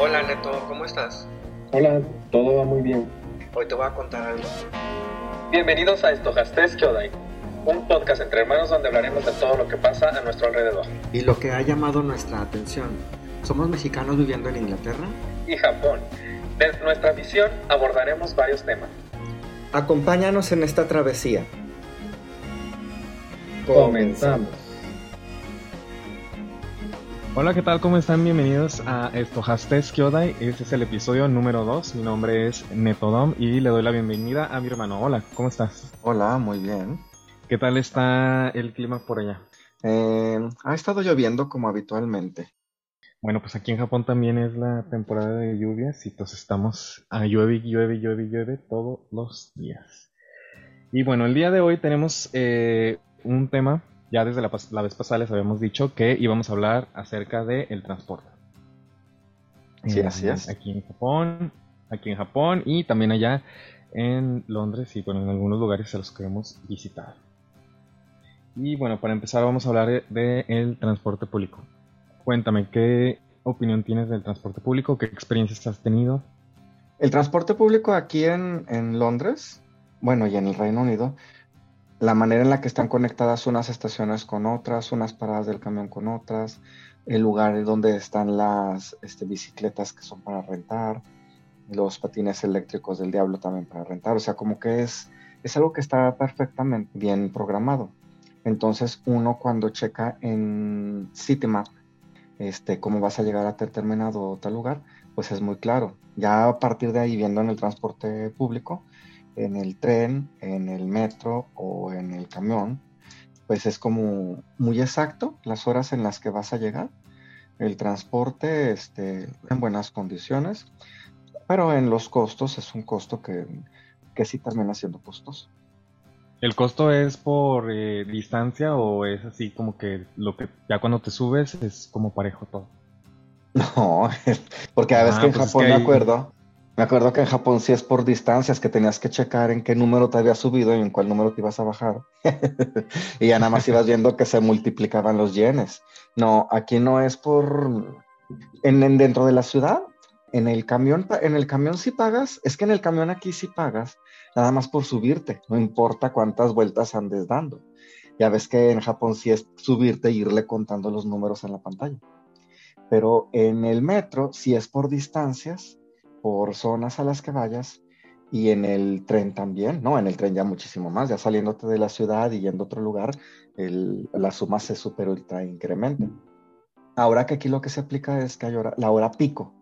Hola Neto, ¿cómo estás? Hola, todo va muy bien. Hoy te voy a contar algo. Bienvenidos a Estojastes Kyodai, un podcast entre hermanos donde hablaremos de todo lo que pasa a nuestro alrededor. Y lo que ha llamado nuestra atención. Somos mexicanos viviendo en Inglaterra Y Japón. Desde nuestra visión abordaremos varios temas. Acompáñanos en esta travesía. Comenzamos. Hola, ¿qué tal? ¿Cómo están? Bienvenidos a Estojastes Kyodai. Este es el episodio número 2. Mi nombre es Netodom y le doy la bienvenida a mi hermano. Hola, ¿cómo estás? Hola, muy bien. ¿Qué tal está el clima por allá? Eh, ha estado lloviendo como habitualmente. Bueno, pues aquí en Japón también es la temporada de lluvias y pues estamos a llueve, llueve, llueve, llueve todos los días. Y bueno, el día de hoy tenemos eh, un tema, ya desde la, la vez pasada les habíamos dicho que íbamos a hablar acerca del transporte. Sí, Eh, así es. Aquí en Japón, aquí en Japón y también allá en Londres y bueno, en algunos lugares a los que hemos visitado. Y bueno, para empezar vamos a hablar del transporte público. Cuéntame, ¿qué opinión tienes del transporte público? ¿Qué experiencias has tenido? El transporte público aquí en, en Londres, bueno, y en el Reino Unido, la manera en la que están conectadas unas estaciones con otras, unas paradas del camión con otras, el lugar donde están las este, bicicletas que son para rentar, los patines eléctricos del diablo también para rentar, o sea, como que es, es algo que está perfectamente bien programado. Entonces uno cuando checa en Citymap, este, cómo vas a llegar a tal terminado o tal lugar, pues es muy claro. Ya a partir de ahí, viendo en el transporte público, en el tren, en el metro o en el camión, pues es como muy exacto las horas en las que vas a llegar. El transporte este, en buenas condiciones, pero en los costos es un costo que, que sí termina siendo costoso. ¿El costo es por eh, distancia o es así como que lo que ya cuando te subes es como parejo todo? No, porque a veces Ah, que en pues es Japón que me acuerdo, me acuerdo que en Japón sí es por distancias, que tenías que checar en qué número te habías subido y en cuál número te ibas a bajar. y ya nada más ibas viendo que se multiplicaban los yenes. No, aquí no es por en, en- dentro de la ciudad. En el camión, en el camión sí pagas, es que en el camión aquí sí pagas, nada más por subirte, no importa cuántas vueltas andes dando. Ya ves que en Japón sí es subirte e irle contando los números en la pantalla pero en el metro sí es por distancias, por zonas a las que vayas, y en el tren también, ¿no? En el tren ya muchísimo más, ya saliéndote de la ciudad y yendo a otro lugar, la suma se super ultra incrementa. Ahora que aquí lo que se aplica es que hay hora- la hora pico.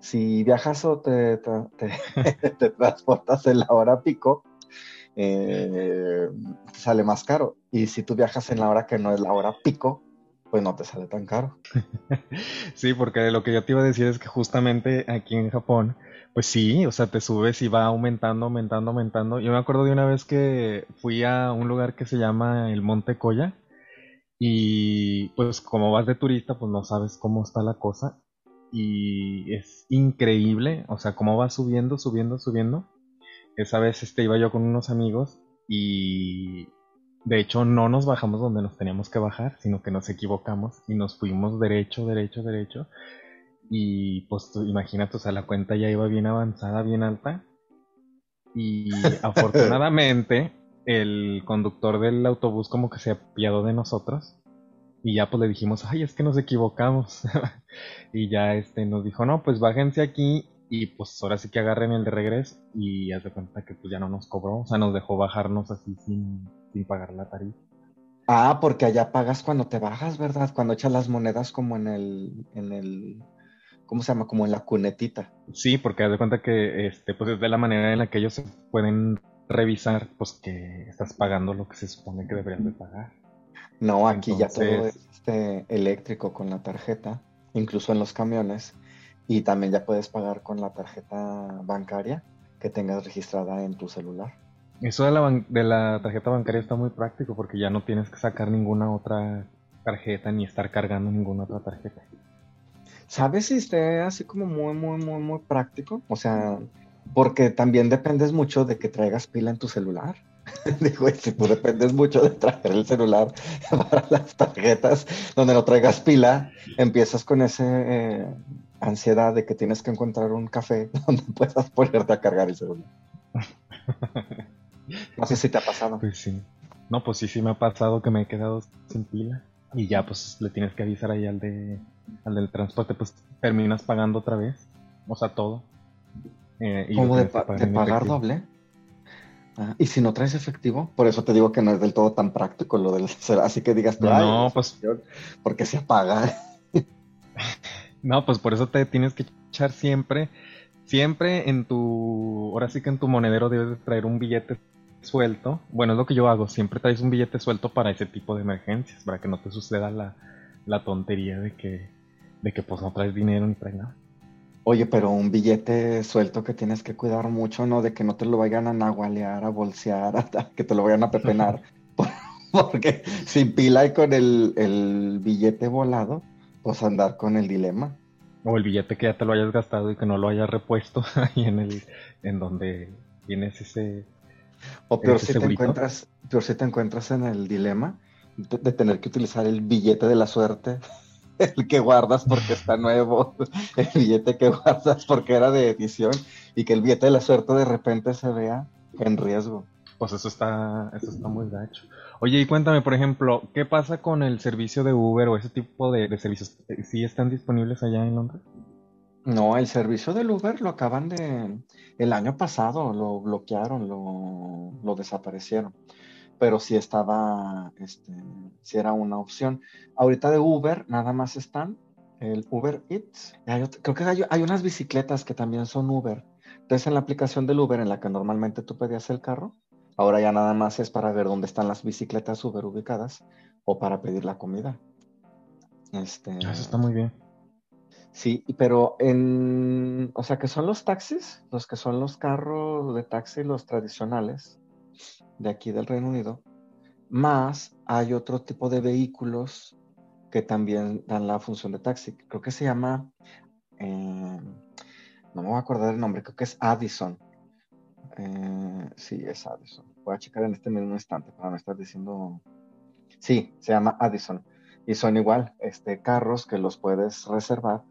Si viajas o te, te- transportas en la hora pico, eh, sale más caro. Y si tú viajas en la hora que no es la hora pico, pues no te sale tan caro. Sí, porque lo que yo te iba a decir es que justamente aquí en Japón, pues sí, o sea, te subes y va aumentando, aumentando, aumentando. Yo me acuerdo de una vez que fui a un lugar que se llama el Monte Koya y pues como vas de turista, pues no sabes cómo está la cosa y es increíble, o sea, cómo va subiendo, subiendo, subiendo. Esa vez este iba yo con unos amigos y de hecho, no nos bajamos donde nos teníamos que bajar, sino que nos equivocamos y nos fuimos derecho, derecho, derecho. Y pues tú imagínate, o sea, la cuenta ya iba bien avanzada, bien alta. Y afortunadamente, el conductor del autobús como que se apiadó de nosotros. Y ya pues le dijimos, ay, es que nos equivocamos. y ya este nos dijo, no, pues bájense aquí y pues ahora sí que agarren el de regreso. Y haz de cuenta que pues ya no nos cobró, o sea, nos dejó bajarnos así sin, sin pagar la tarifa. Ah, porque allá pagas cuando te bajas, ¿verdad? Cuando echas las monedas como en el, en el, ¿cómo se llama? Como en la cunetita. Sí, porque haz de cuenta que este, pues es de la manera en la que ellos se pueden revisar, pues que estás pagando lo que se supone que deberías de pagar. No, aquí ya todo es este, eléctrico con la tarjeta, incluso en los camiones. Y también ya puedes pagar con la tarjeta bancaria que tengas registrada en tu celular. Eso de la, de la tarjeta bancaria está muy práctico porque ya no tienes que sacar ninguna otra tarjeta ni estar cargando ninguna otra tarjeta. ¿Sabes si esté así como muy, muy, muy, muy práctico? O sea, porque también dependes mucho de que traigas pila en tu celular. Digo, si tú dependes mucho de traer el celular para las tarjetas donde no traigas pila, empiezas con ese, eh, ansiedad de que tienes que encontrar un café donde puedas ponerte a cargar el celular. No sé si te ha pasado. Pues sí. No, pues sí, sí me ha pasado que me he quedado sin pila. Y ya, pues le tienes que avisar ahí al, de, al del transporte, pues terminas pagando otra vez. O sea, todo. Eh, y ¿Cómo de, pagar doble? Ah, y si no traes efectivo, por eso te digo que no es del todo tan práctico lo del así que digas no, pues porque se apaga. no, pues por eso te tienes que echar siempre, siempre en tu, ahora sí que en tu monedero debes traer un billete suelto. Bueno, es lo que yo hago, siempre traes un billete suelto para ese tipo de emergencias, para que no te suceda la, la tontería de que, de que pues no traes dinero ni traes nada. Oye, pero un billete suelto que tienes que cuidar mucho, ¿no? De que no te lo vayan a nahualear, a bolsear, hasta que te lo vayan a pepenar. Porque sin pila y con el, billete volado, pues andar con el dilema. O el billete que ya te lo hayas gastado y que no lo hayas repuesto ahí en el, en donde tienes ese. O peor si te encuentras, peor si te encuentras en el dilema de tener que utilizar el billete de la suerte el que guardas porque está nuevo, el billete que guardas porque era de edición y que el billete de la suerte de repente se vea en riesgo. Pues eso está, eso está muy gacho. Oye, y cuéntame, por ejemplo, ¿qué pasa con el servicio de Uber o ese tipo de, servicios? ¿Sí están disponibles allá en Londres? No, el servicio del Uber lo acaban de... El año pasado lo bloquearon, lo, lo desaparecieron pero sí estaba, este, sí era una opción. Ahorita de Uber nada más están el Uber Eats. creo que hay, unas bicicletas que también son Uber. Entonces en la aplicación del Uber en la que normalmente tú pedías el carro, ahora ya nada más es para ver dónde están las bicicletas Uber ubicadas o para pedir la comida. Este, ah, Eso está muy bien. Sí, pero en, o sea, que son los taxis, los que son los carros de taxi, los tradicionales, de aquí del Reino Unido, más hay otro tipo de vehículos que también dan la función de taxi. Creo que se llama, eh, no me voy a acordar el nombre, creo que es Addison. Eh, sí, es Addison. Voy a checar en este mismo instante para no estar diciendo. Sí, se llama Addison. Y son igual, este, carros que los puedes reservar,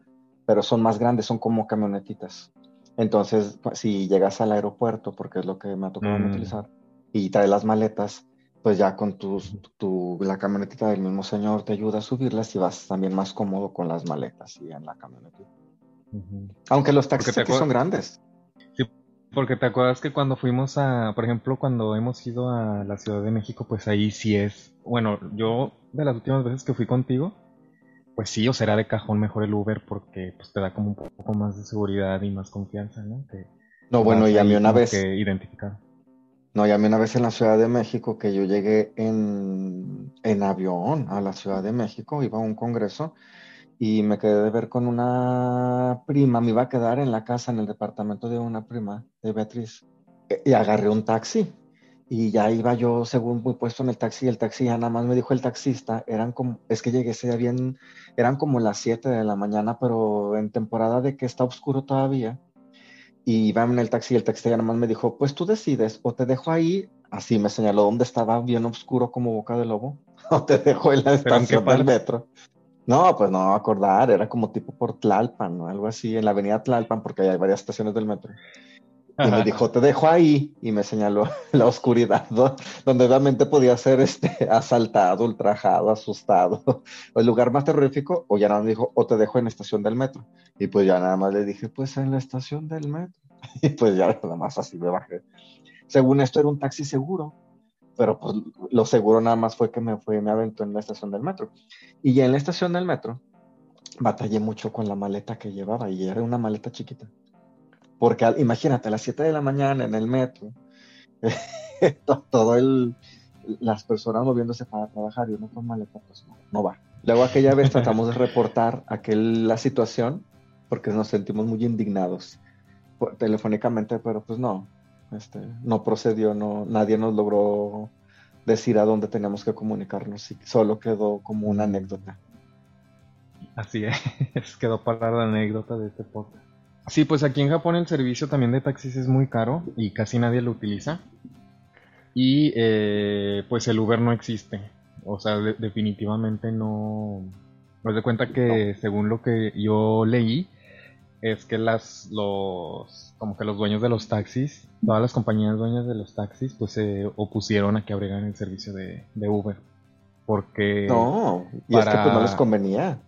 pero son más grandes, son como camionetitas. Entonces, si llegas al aeropuerto, porque es lo que me ha tocado mm. utilizar, y trae las maletas, pues ya con tus, tu, la camionetita del mismo señor te ayuda a subirlas y vas también más cómodo con las maletas y en la camioneta. Aunque los taxis aquí son grandes. Porque te acuerdas que cuando fuimos a, por ejemplo, cuando hemos ido a la Ciudad de México, pues ahí sí es, bueno, yo de las últimas veces que fui contigo, pues sí, o será de cajón mejor el Uber porque pues te da como un poco más de seguridad y más confianza, ¿no? no, bueno, y a mí una vez... Que identificar. No, ya una vez en la Ciudad de México que yo llegué en, en avión a la Ciudad de México, iba a un congreso y me quedé de ver con una prima, me iba a quedar en la casa, en el departamento de una prima, de Beatriz, e, y agarré un taxi. Y ya iba yo, según muy puesto en el taxi, el taxi ya nada más me dijo el taxista, eran como, es que llegué ese día bien, eran como las 7 de la mañana, pero en temporada de que está oscuro todavía y iba en el taxi y el taxista nada más me dijo, pues tú decides, o te dejo ahí, así me señaló donde estaba bien oscuro como boca de lobo, o te dejo en la estación del metro. No, pues no acordar, era como tipo por Tlalpan, ¿no? Algo así, en la avenida Tlalpan, porque hay varias estaciones del metro. Y me dijo, te dejo ahí, y me señaló la oscuridad, donde realmente podía ser este, asaltado, ultrajado, asustado. O el lugar más terrorífico, o ya nada más me dijo, o te dejo en la estación del metro. Y pues ya nada más le dije, pues en la estación del metro. Y pues ya nada más así me bajé. Según esto era un taxi seguro, pero pues lo seguro nada más fue que me fue, me aventó en la estación del metro. Y ya en la estación del metro, batallé mucho con la maleta que llevaba, y era una maleta chiquita. Porque imagínate, a las 7 de la mañana en el metro, todo el, las personas moviéndose para trabajar y uno con maleta, pues no, va. Luego aquella vez tratamos de reportar aquel, la situación porque nos sentimos muy indignados telefónicamente, pero pues no, este, no procedió, no, nadie nos logró decir a dónde teníamos que comunicarnos y solo quedó como una anécdota. Así es, quedó para la anécdota de este podcast. Sí, pues aquí en Japón el servicio también de taxis es muy caro y casi nadie lo utiliza. Y eh, pues el Uber no existe. O sea, definitivamente no... Me de cuenta que según lo que yo leí, es que las, los, como que los dueños de los taxis, todas las compañías dueñas de los taxis, pues se opusieron a que abrieran el servicio de, Uber. Porque... No, y es que pues no les convenía.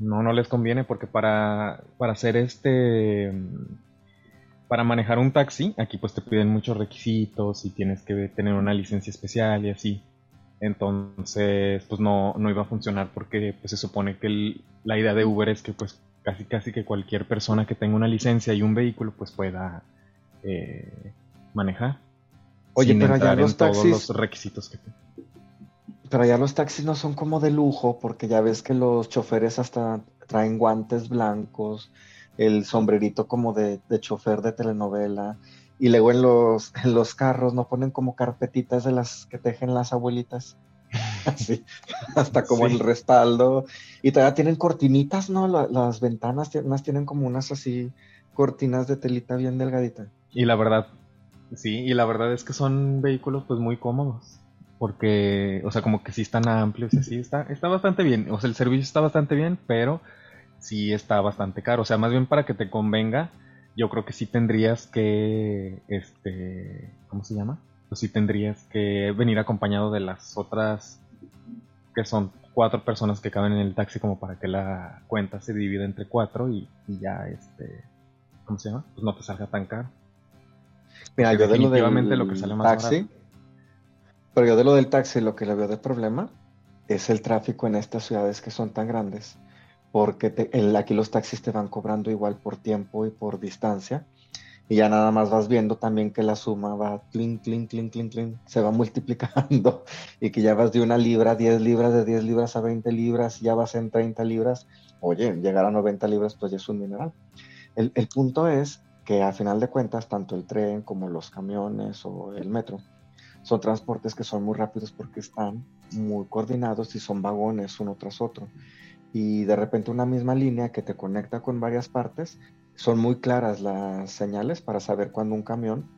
No, no les conviene porque para, para hacer este... Para manejar un taxi, aquí pues te piden muchos requisitos y tienes que tener una licencia especial y así. Entonces, pues no, no iba a funcionar porque pues se supone que la idea de Uber es que pues casi casi que cualquier persona que tenga una licencia y un vehículo pues pueda eh, manejar. Oye, pero allá los taxis... todos los requisitos que Pero allá los taxis no son como de lujo, porque ya ves que los choferes hasta traen guantes blancos, el sombrerito como de, de chofer de telenovela, y luego en los, en los carros no ponen como carpetitas de las que tejen las abuelitas. Así, hasta como el respaldo. Y todavía tienen cortinitas, ¿no? las ventanas unas tienen como unas así cortinas de telita bien delgadita. Y la verdad, sí, y la verdad es que son vehículos pues muy cómodos. Porque, o sea, como que sí están amplios y así, está, está bastante bien. O sea, el servicio está bastante bien, pero sí está bastante caro. O sea, más bien para que te convenga, yo creo que sí tendrías que, este, ¿cómo se llama? Pues sí tendrías que venir acompañado de las otras que son cuatro personas que caben en el taxi como para que la cuenta se divida entre cuatro y, ya este ¿cómo se llama? pues no te salga tan caro mira yo de lo del lo que sale más taxi pero yo de lo del taxi lo que le veo de problema es el tráfico en estas ciudades que son tan grandes porque aquí los taxis te van cobrando igual por tiempo y por distancia y ya nada más vas viendo también que la suma va clink, clink, clink, clink, clink, se va multiplicando y que ya vas de una libra a 10 libras, de 10 libras a 20 libras, ya vas en 30 libras. Oye, llegar a 90 libras pues ya es un mineral. El, el punto es que a final de cuentas tanto el tren como los camiones o el metro son transportes que son muy rápidos porque están muy coordinados y son vagones uno tras otro. Y de repente una misma línea que te conecta con varias partes son muy claras las señales para saber cuándo un camión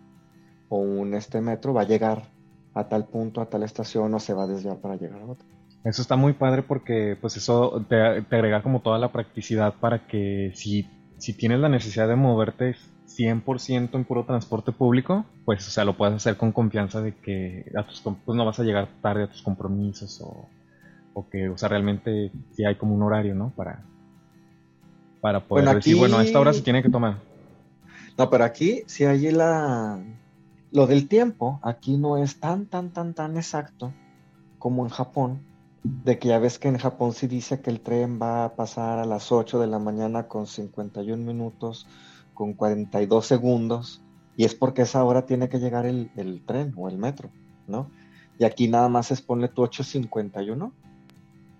o un este metro va a llegar a tal punto, a tal estación o se va a desviar para llegar a otra. Eso está muy padre porque pues eso te, agrega como toda la practicidad para que si, si tienes la necesidad de moverte 100% en puro transporte público, pues o sea, lo puedes hacer con confianza de que a tus, pues, no vas a llegar tarde a tus compromisos o, o que, o sea, realmente sí hay como un horario, ¿no? Para, para poder bueno, decir, bueno, a esta hora se tiene que tomar. No, pero aquí si hay la... Lo del tiempo, aquí no es tan, tan, tan, tan exacto como en Japón, de que ya ves que en Japón sí dice que el tren va a pasar a las 8 de la mañana con 51 minutos, con 42 segundos, y es porque esa hora tiene que llegar el, el tren o el metro, ¿no? Y aquí nada más es ponle tu 8.51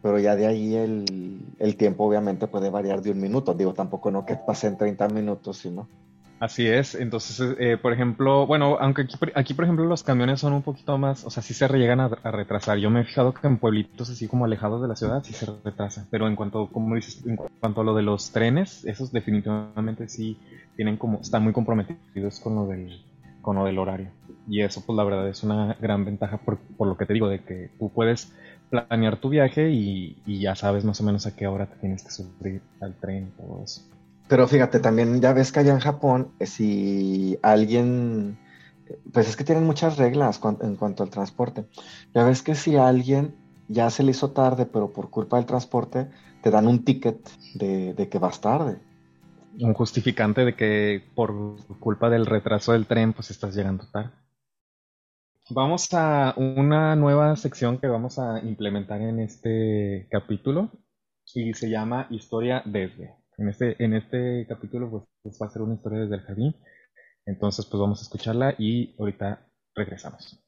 pero ya de ahí el, tiempo obviamente puede variar de un minuto. Digo, tampoco no que pasen 30 minutos, sino. Así es, entonces, eh, por ejemplo, bueno, aunque aquí, aquí, por ejemplo, los camiones son un poquito más, o sea, sí se llegan a, retrasar. Yo me he fijado que en pueblitos así como alejados de la ciudad sí se retrasan, pero en cuanto, como dices, en cuanto a lo de los trenes, esos definitivamente sí tienen como, están muy comprometidos con lo del, con lo del horario. Y eso, pues la verdad es una gran ventaja por, por lo que te digo, de que tú puedes planear tu viaje y, ya sabes más o menos a qué hora te tienes que subir al tren y todo eso. Pero fíjate, también ya ves que allá en Japón, eh, si alguien, pues es que tienen muchas reglas en cuanto al transporte. Ya ves que si alguien ya se le hizo tarde, pero por culpa del transporte, te dan un ticket de, de que vas tarde. Un justificante de que por culpa del retraso del tren, pues estás llegando tarde. Vamos a una nueva sección que vamos a implementar en este capítulo y se llama Historia desde. En este, en este capítulo pues, pues, va a ser una historia desde el jardín. Entonces pues vamos a escucharla y ahorita regresamos.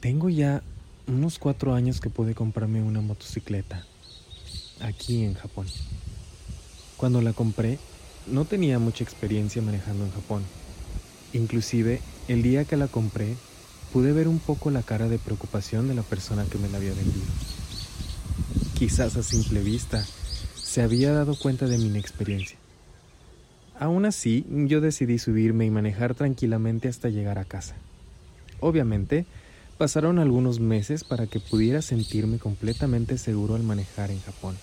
Tengo ya unos cuatro años que pude comprarme una motocicleta aquí en Japón. Cuando la compré no tenía mucha experiencia manejando en Japón. Inclusive, el día que la compré, pude ver un poco la cara de preocupación de la persona que me la había vendido. Quizás a simple vista se había dado cuenta de mi inexperiencia. Aún así, yo decidí subirme y manejar tranquilamente hasta llegar a casa. Obviamente, pasaron algunos meses para que pudiera sentirme completamente seguro al manejar en Japón.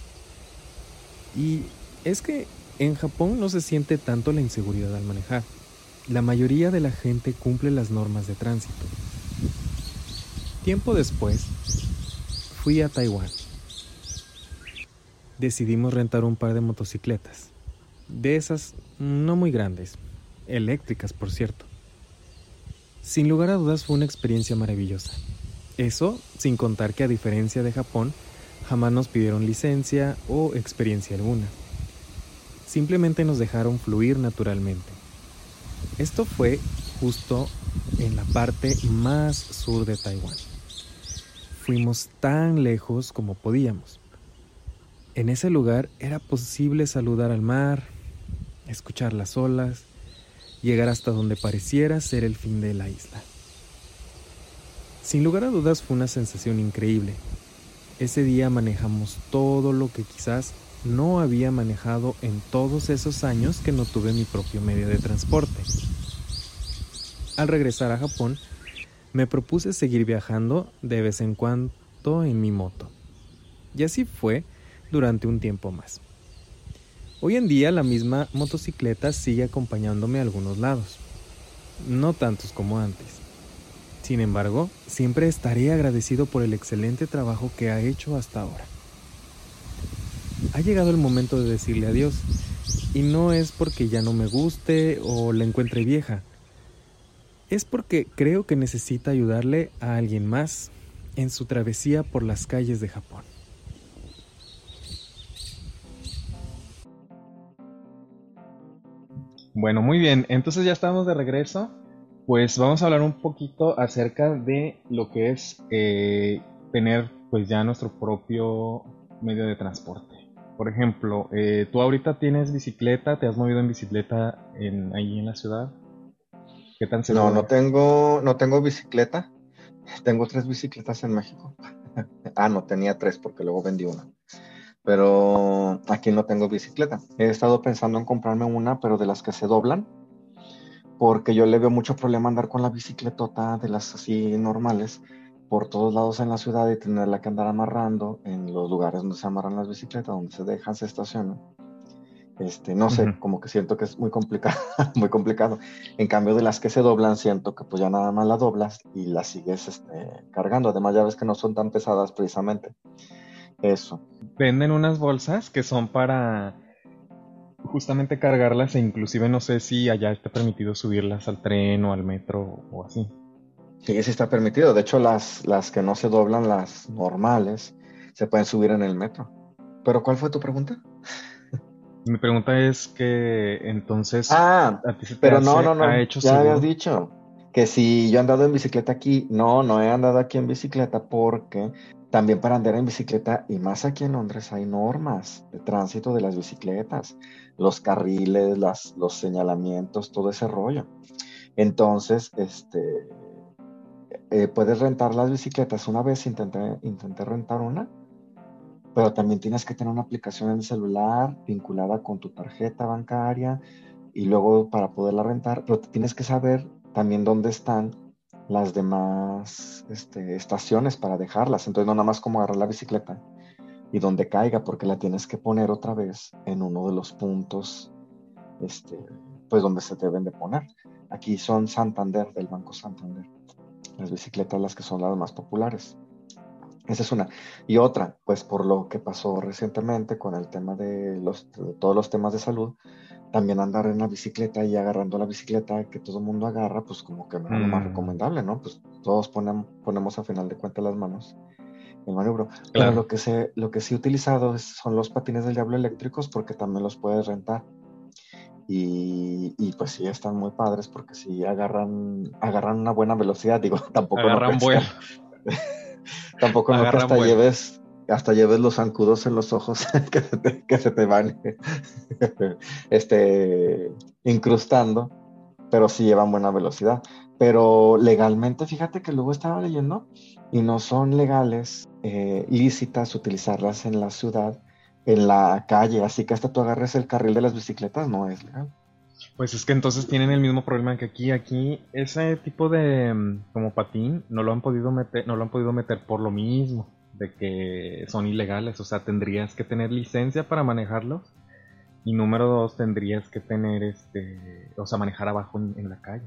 Y es que en Japón no se siente tanto la inseguridad al manejar. La mayoría de la gente cumple las normas de tránsito. Tiempo después, fui a Taiwán. Decidimos rentar un par de motocicletas. De esas no muy grandes, eléctricas por cierto. Sin lugar a dudas fue una experiencia maravillosa. Eso sin contar que a diferencia de Japón, jamás nos pidieron licencia o experiencia alguna. Simplemente nos dejaron fluir naturalmente. Esto fue justo en la parte más sur de Taiwán. Fuimos tan lejos como podíamos. En ese lugar era posible saludar al mar, escuchar las olas, llegar hasta donde pareciera ser el fin de la isla. Sin lugar a dudas fue una sensación increíble. Ese día manejamos todo lo que quizás no había manejado en todos esos años que no tuve mi propio medio de transporte. Al regresar a Japón, me propuse seguir viajando de vez en cuando en mi moto. Y así fue durante un tiempo más. Hoy en día la misma motocicleta sigue acompañándome a algunos lados, no tantos como antes. Sin embargo, siempre estaré agradecido por el excelente trabajo que ha hecho hasta ahora. Ha llegado el momento de decirle adiós, y no es porque ya no me guste o la encuentre vieja, es porque creo que necesita ayudarle a alguien más en su travesía por las calles de Japón. Bueno, muy bien. Entonces ya estamos de regreso. Pues vamos a hablar un poquito acerca de lo que es eh, tener pues ya nuestro propio medio de transporte. Por ejemplo, eh, tú ahorita tienes bicicleta, te has movido en bicicleta en, ahí en la ciudad. ¿Qué tan No, no tengo, no tengo bicicleta. Tengo tres bicicletas en México. ah, no, tenía tres porque luego vendí una pero aquí no tengo bicicleta. He estado pensando en comprarme una, pero de las que se doblan, porque yo le veo mucho problema andar con la bicicletota de las así normales por todos lados en la ciudad y tenerla que andar amarrando en los lugares donde se amarran las bicicletas, donde se dejan, se estacionan. Este, no sé, como que siento que es muy complicado, muy complicado. En cambio de las que se doblan, siento que pues ya nada más la doblas y la sigues este, cargando. Además ya ves que no son tan pesadas precisamente. Eso. Venden unas bolsas que son para justamente cargarlas e inclusive no sé si allá está permitido subirlas al tren o al metro o así. Sí, sí está permitido. De hecho, las, las que no se doblan, las normales, se pueden subir en el metro. ¿Pero cuál fue tu pregunta? Mi pregunta es que entonces... Ah, pero no, no, no, hecho ya habías dicho que si yo he andado en bicicleta aquí, no, no he andado aquí en bicicleta porque también para andar en bicicleta, y más aquí en Londres, hay normas de tránsito de las bicicletas, los carriles, las, los señalamientos, todo ese rollo. Entonces, este, eh, puedes rentar las bicicletas. Una vez intenté, intenté rentar una, pero también tienes que tener una aplicación en el celular vinculada con tu tarjeta bancaria y luego para poderla rentar, pero tienes que saber también dónde están las demás este, estaciones para dejarlas. Entonces no nada más como agarrar la bicicleta y donde caiga, porque la tienes que poner otra vez en uno de los puntos, este, pues donde se deben de poner. Aquí son Santander, del Banco Santander. Las bicicletas las que son las más populares. Esa es una. Y otra, pues por lo que pasó recientemente con el tema de, los, de todos los temas de salud, también andar en la bicicleta y agarrando la bicicleta que todo el mundo agarra, pues como que no es lo más mm. recomendable, ¿no? Pues todos ponemos, ponemos a final de cuentas las manos en maniobro. Pero lo que, se, lo que sí he utilizado son los patines del diablo eléctricos porque también los puedes rentar. Y, y, pues sí, están muy padres porque sí agarran, agarran una buena velocidad, digo, tampoco agarran no tampoco no que hasta lleves hasta lleves los zancudos en los ojos que, se te, van este, incrustando, pero sí llevan buena velocidad. Pero legalmente, fíjate que luego estaba leyendo y no son legales, eh, lícitas utilizarlas en la ciudad, en la calle, así que hasta tú agarres el carril de las bicicletas, no es legal. Pues es que entonces tienen el mismo problema que aquí. Aquí ese tipo de mm, como patín no lo han podido meter, no lo han podido meter por lo mismo, de que son ilegales. O sea, tendrías que tener licencia para manejarlos. Y número dos, tendrías que tener este, o sea, manejar abajo en, la calle.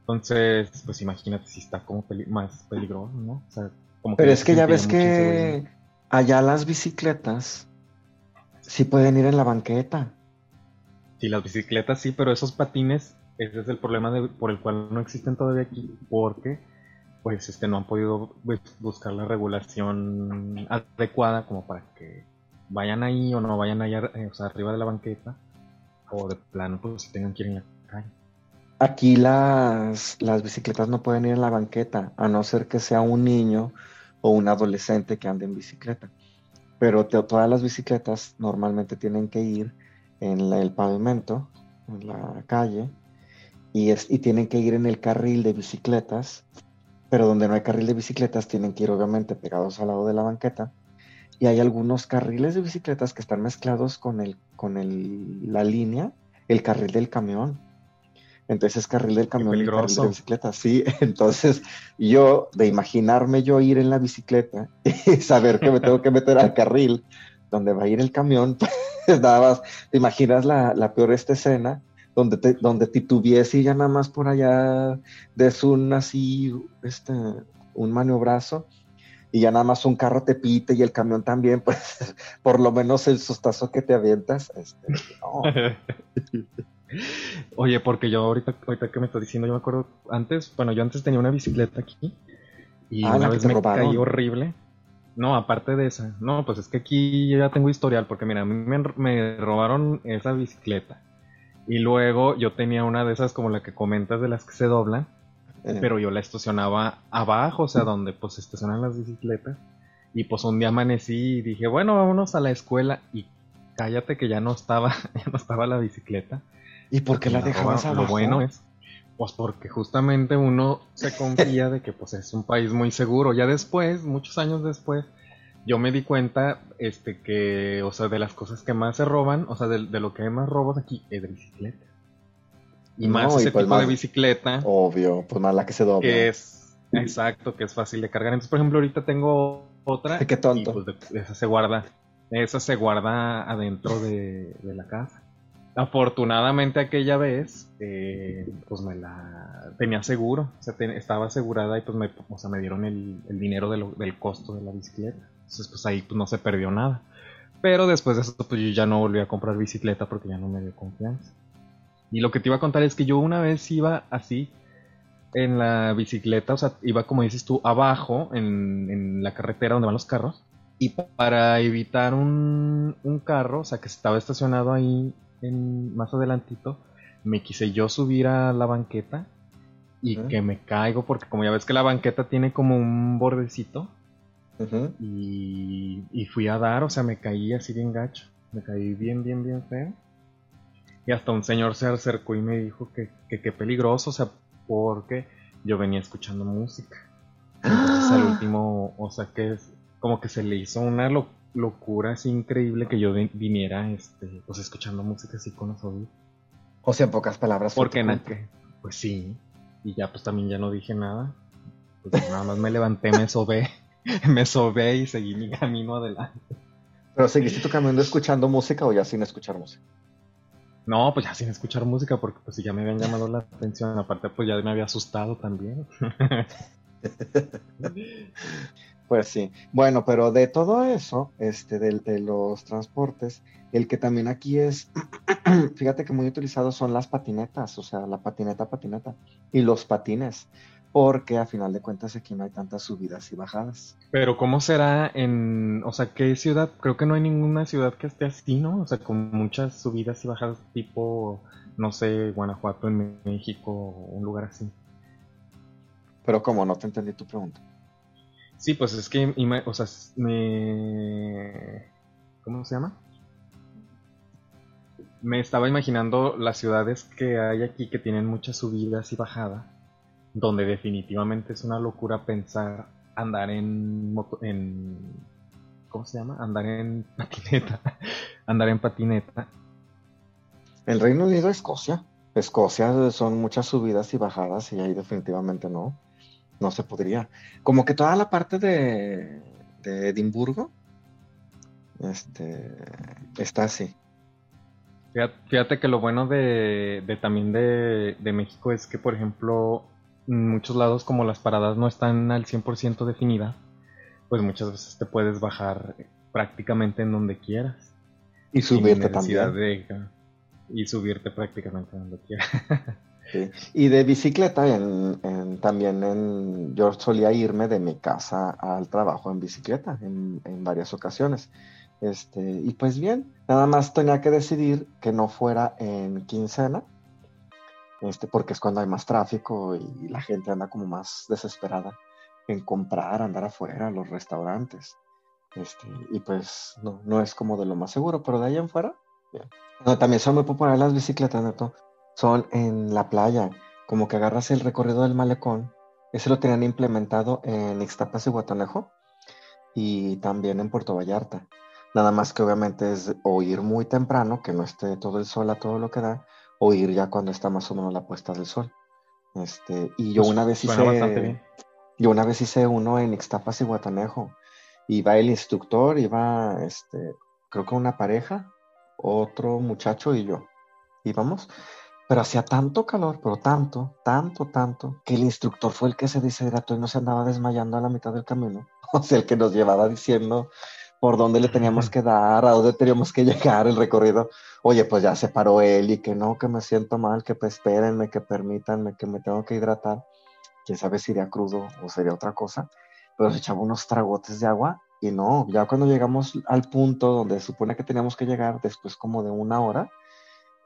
Entonces, pues imagínate si está como más peligroso, ¿no? O sea, como Pero es que ya ves que allá las bicicletas sí pueden ir en la banqueta. Sí, las bicicletas sí, pero esos patines, ese es el problema por el cual no existen todavía aquí, porque pues este no han podido buscar la regulación adecuada como para que vayan ahí o no vayan allá, eh, o sea, arriba de la banqueta, o de plano pues si tengan que ir en la calle. Aquí las, las bicicletas no pueden ir en la banqueta, a no ser que sea un niño o un adolescente que ande en bicicleta. Pero todas las bicicletas normalmente tienen que ir en el pavimento, en la calle, y, es, y tienen que ir en el carril de bicicletas, pero donde no hay carril de bicicletas tienen que ir obviamente pegados al lado de la banqueta. Y hay algunos carriles de bicicletas que están mezclados con, el, con el, la línea, el carril del camión. Entonces es carril del camión y carril de bicicleta. Sí, entonces yo, de imaginarme yo ir en la bicicleta y saber que me tengo que meter al carril donde va a ir el camión, nada más, te imaginas la, la peor esta escena, donde, te, donde y ya nada más por allá des un así, este, un maniobrazo, y ya nada más un carro te pite y el camión también, pues por lo menos el sustazo que te avientas, este, Oye, porque yo ahorita, ahorita que me estoy diciendo, yo me acuerdo antes, bueno, yo antes tenía una bicicleta aquí y ah, una vez me caí horrible. No, aparte de esa. No, pues es que aquí yo ya tengo historial, porque mira, a mí me, robaron esa bicicleta. Y luego yo tenía una de esas como la que comentas de las que se doblan, eh. pero yo la estacionaba abajo, o sea, donde pues estacionan las bicicletas. Y pues un día amanecí y dije, bueno, vámonos a la escuela y cállate que ya no estaba, ya no estaba la bicicleta. ¿Y por qué la, dejabas abajo? Lo bueno es, pues porque justamente uno se confía de que pues es un país muy seguro. Ya después, muchos años después, yo me di cuenta este que, o sea, de las cosas que más se roban, o sea, de, lo que hay más robos aquí es de bicicleta. Y más ese pues tipo de bicicleta. Obvio, pues más la que se dobla. Que es, exacto, que es fácil de cargar. Entonces, por ejemplo, ahorita tengo otra. Qué tonto. Y pues esa se guarda, esa se guarda adentro de la casa. Afortunadamente aquella vez, eh, pues me la tenía seguro, o sea, estaba asegurada y pues me, dieron el, dinero del costo de la bicicleta. Entonces pues ahí pues no se perdió nada. Pero después de eso pues yo ya no volví a comprar bicicleta porque ya no me dio confianza. Y lo que te iba a contar es que yo una vez iba así en la bicicleta, o sea, iba como dices tú, abajo en, en la carretera donde van los carros. Y para evitar un, un carro, o sea, que estaba estacionado ahí más adelantito, me quise yo subir a la banqueta y que me caigo porque como ya ves que la banqueta tiene como un bordecito y, fui a dar, o sea, me caí así bien gacho, me caí bien, bien, bien feo. Y hasta un señor se acercó y me dijo que qué peligroso, o sea, porque yo venía escuchando música. Entonces al último, o sea, que es como que se le hizo una locura locura así increíble que yo viniera este, pues escuchando música así con los oídos. O sea, en pocas palabras. Porque qué? pues sí. Y ya pues también ya no dije nada. Pues nada más me levanté, me sobé, me sobé y seguí mi camino adelante. ¿Pero seguiste tu camino escuchando música o ya sin escuchar música? No, pues ya sin escuchar música, porque pues ya me habían llamado la atención. Aparte, pues ya me había asustado también. Pues sí. Bueno, pero de todo eso, este, de, los transportes, el que también aquí es, fíjate que muy utilizado son las patinetas, o sea, la patineta, patineta, y los patines, porque a final de cuentas aquí no hay tantas subidas y bajadas. Pero ¿cómo será en, o sea, qué ciudad? Creo que no hay ninguna ciudad que esté así, ¿no? O sea, con muchas subidas y bajadas tipo, no sé, Guanajuato en México, un lugar así. Pero como no te entendí tu pregunta. Sí, pues es que, o sea, me... ¿Cómo se llama? Me estaba imaginando las ciudades que hay aquí que tienen muchas subidas y bajadas, donde definitivamente es una locura pensar andar en en ¿cómo se llama? Andar en patineta, andar en patineta. El Reino Unido, Escocia. Escocia son muchas subidas y bajadas y ahí definitivamente no, no se podría. Como que toda la parte de, de Edimburgo este, está así. Fíjate, que lo bueno de, también de, México es que, por ejemplo, en muchos lados como las paradas no están al 100% definidas, pues muchas veces te puedes bajar prácticamente en donde quieras. Y subirte también. y subirte prácticamente donde quieras. Y de bicicleta, en, también en, yo solía irme de mi casa al trabajo en bicicleta en, en varias ocasiones. Este, y pues bien, nada más tenía que decidir que no fuera en quincena, este, porque es cuando hay más tráfico y la gente anda como más desesperada en comprar, andar afuera, los restaurantes. Este, y pues no, no es como de lo más seguro, pero de ahí en fuera, No, también son muy populares las bicicletas, Neto. Son en la playa, como que agarras el recorrido del malecón. Ese lo tenían implementado en Ixtapas y Guatanejo y también en Puerto Vallarta. Nada más que obviamente es o ir muy temprano, que no esté todo el sol a todo lo que da, o ir ya cuando está más o menos la puesta del sol. Este, y yo pues, una vez hice. Yo una vez hice uno en Ixtapas y Guatanejo. Iba el instructor, iba este, creo que una pareja, otro muchacho y yo. Íbamos. Pero hacía tanto calor, pero tanto, tanto, tanto, que el instructor fue el que se deshidrató y no se andaba desmayando a la mitad del camino. O sea, el que nos llevaba diciendo, por dónde le teníamos que dar, a dónde teníamos que llegar el recorrido. Oye, pues ya se paró él y que no, que me siento mal, que pues espérenme, que permítanme, que me tengo que hidratar. Quién sabe si iría crudo o sería otra cosa. Pero se echaba unos tragotes de agua y no, ya cuando llegamos al punto donde supone que teníamos que llegar, después como de una hora,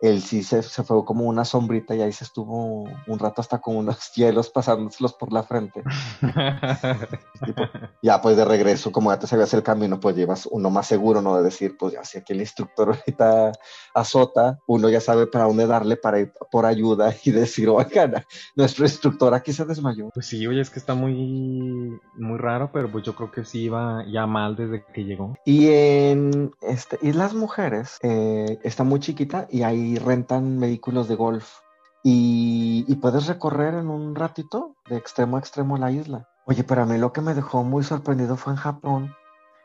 él sí se, se, fue como una sombrita y ahí se estuvo un rato hasta con unos hielos pasándoselos por la frente. ya pues de regreso, como ya te sabías el camino, pues llevas uno más seguro, ¿no? De decir, pues ya si aquí el instructor ahorita azota, uno ya sabe para dónde darle para ir por ayuda y decir, oigan, nuestro instructor aquí se desmayó. Pues sí, oye, es que está muy, muy raro, pero pues yo creo que sí iba ya mal desde que llegó. Y en este, y las mujeres, eh, está muy chiquita y ahí rentan vehículos de golf y, puedes recorrer en un ratito de extremo a extremo la isla. Oye, pero a mí lo que me dejó muy sorprendido fue en Japón,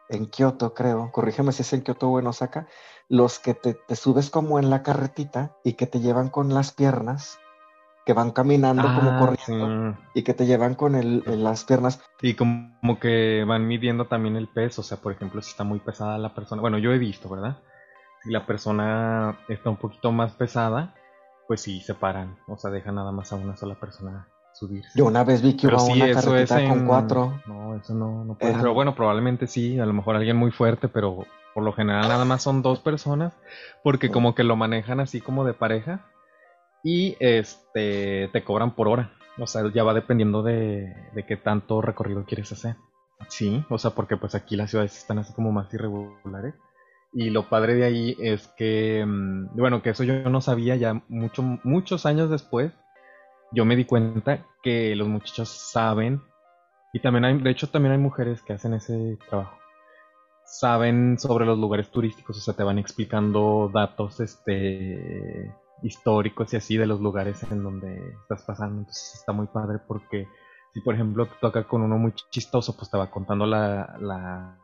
en Kioto creo, corrígeme si es en Kioto o en Osaka, los que te, subes como en la carretita y que te llevan con las piernas que van caminando como ah, corriendo y que te llevan con el, las piernas. Y como que van midiendo también el peso, o sea, por ejemplo, si está muy pesada la persona. Bueno, yo he visto, ¿verdad? Si la persona está un poquito más pesada, pues sí, se paran, o sea, dejan nada más a una sola persona subir. Yo una vez vi que hubo una eso es con cuatro. No, eso no, no puede. Pero bueno, probablemente sí, a lo mejor alguien muy fuerte, pero por lo general nada más son dos personas, porque como que lo manejan así como de pareja y este te cobran por hora. O sea, ya va dependiendo de, de qué tanto recorrido quieres hacer. Sí, o sea, porque pues aquí las ciudades están así como más irregulares. Y lo padre de ahí es que, mm, bueno, que eso yo no sabía ya mucho, muchos años después. Yo me di cuenta que los muchachos saben, y también hay, de hecho también hay mujeres que hacen ese trabajo. Saben sobre los lugares turísticos, o sea, te van explicando datos este históricos y así de los lugares en donde estás pasando. Entonces está muy padre porque si por ejemplo te toca con uno muy chistoso, pues te va contando la, la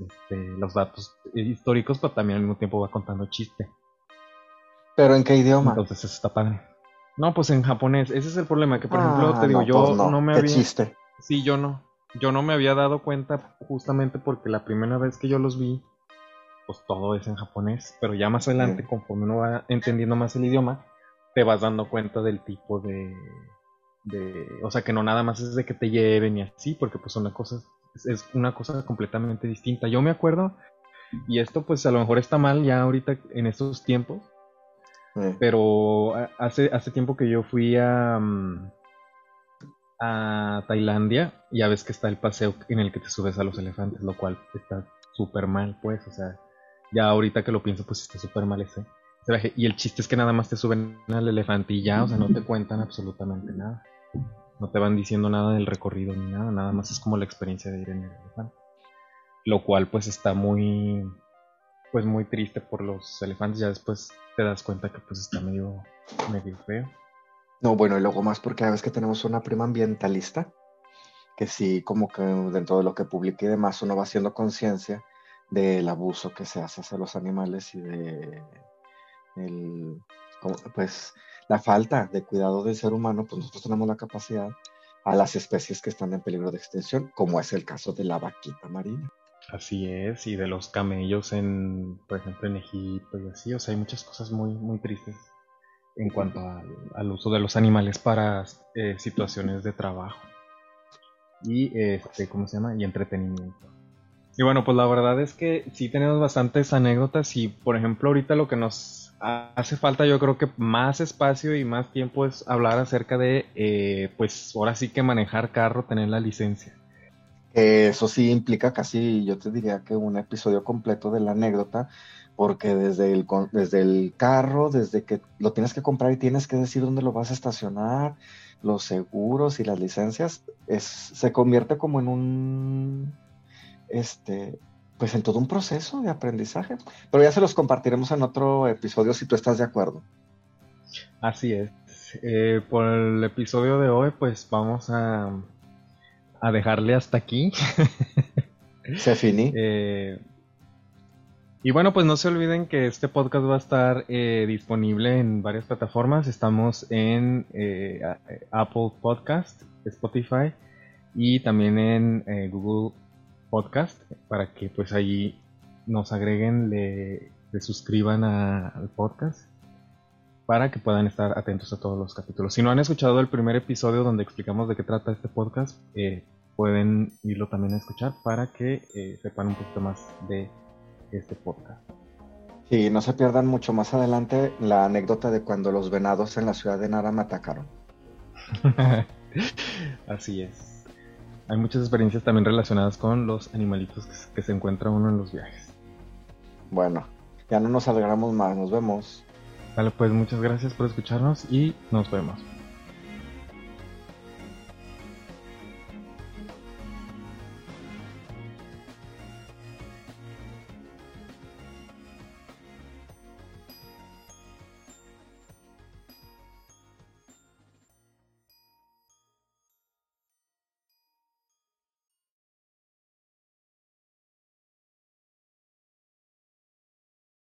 este, los datos históricos, pero también al mismo tiempo va contando chiste. ¿Pero en qué idioma? Entonces eso está padre. No, pues en japonés. Ese es el problema, que por ejemplo, te digo, yo pues no, me había... chiste. Sí, yo no. Yo no me había dado cuenta justamente porque la primera vez que yo los vi, pues todo es en japonés, pero ya más adelante, conforme uno va entendiendo más el idioma, te vas dando cuenta del tipo de, de, o sea, que no nada más es de que te lleven y así, porque pues son las cosas es una cosa completamente distinta. Yo me acuerdo, y esto pues a lo mejor está mal ya ahorita en estos tiempos, pero hace, hace tiempo que yo fui a, mm, a Tailandia, ya ves que está el paseo en el que te subes a los elefantes, lo cual está súper mal, pues, o sea, ya ahorita que lo pienso, pues está súper mal ese. Y el chiste es que nada más te suben al elefante y ya, o sea, no te cuentan absolutamente nada. No te van diciendo nada del recorrido ni nada, nada más es como la experiencia de ir en el elefante. Lo cual pues está muy... pues muy triste por los elefantes. Ya después te das cuenta que pues está medio, medio feo. No, bueno, y luego más porque a veces que tenemos una prima ambientalista, que sí, como que dentro de lo que publica y demás, uno va haciendo conciencia del abuso que se hace hacia los animales y de el, pues la falta de cuidado del ser humano, pues nosotros tenemos la capacidad a las especies que están en peligro de extinción, como es el caso de la vaquita marina. Así es, y de los camellos en, por ejemplo, en Egipto y así, o sea, hay muchas cosas muy, muy tristes en cuanto al, uso de los animales para eh, situaciones de trabajo y, este, ¿cómo se llama? Y entretenimiento. Y bueno, pues la verdad es que sí tenemos bastantes anécdotas y, por ejemplo, ahorita lo que nos hace falta yo creo que más espacio y más tiempo es hablar acerca de, eh, pues ahora sí que manejar carro, tener la licencia. Eso sí implica casi, yo te diría que un episodio completo de la anécdota, porque desde el, desde el carro, desde que lo tienes que comprar y tienes que decir dónde lo vas a estacionar, los seguros y las licencias, es, se convierte como en un, este, pues en todo un proceso de aprendizaje. Pero ya se los compartiremos en otro episodio si tú estás de acuerdo. Así es. Eh, por el episodio de hoy, pues vamos a, a dejarle hasta aquí. Se finí. Eh, y bueno, pues no se olviden que este podcast va a estar eh, disponible en varias plataformas. Estamos en Apple Podcast, Spotify y también en Google podcast para que pues ahí nos agreguen, le, suscriban al podcast para que puedan estar atentos a todos los capítulos. Si no han escuchado el primer episodio donde explicamos de qué trata este podcast, eh, pueden irlo también a escuchar para que eh, sepan un poquito más de este podcast. Sí, no se pierdan mucho más adelante la anécdota de cuando los venados en la ciudad de Nara me atacaron. Así es hay muchas experiencias también relacionadas con los animalitos que, se encuentra uno en los viajes. Bueno, ya no nos alegramos más, nos vemos. Vale, pues muchas gracias por escucharnos y nos vemos.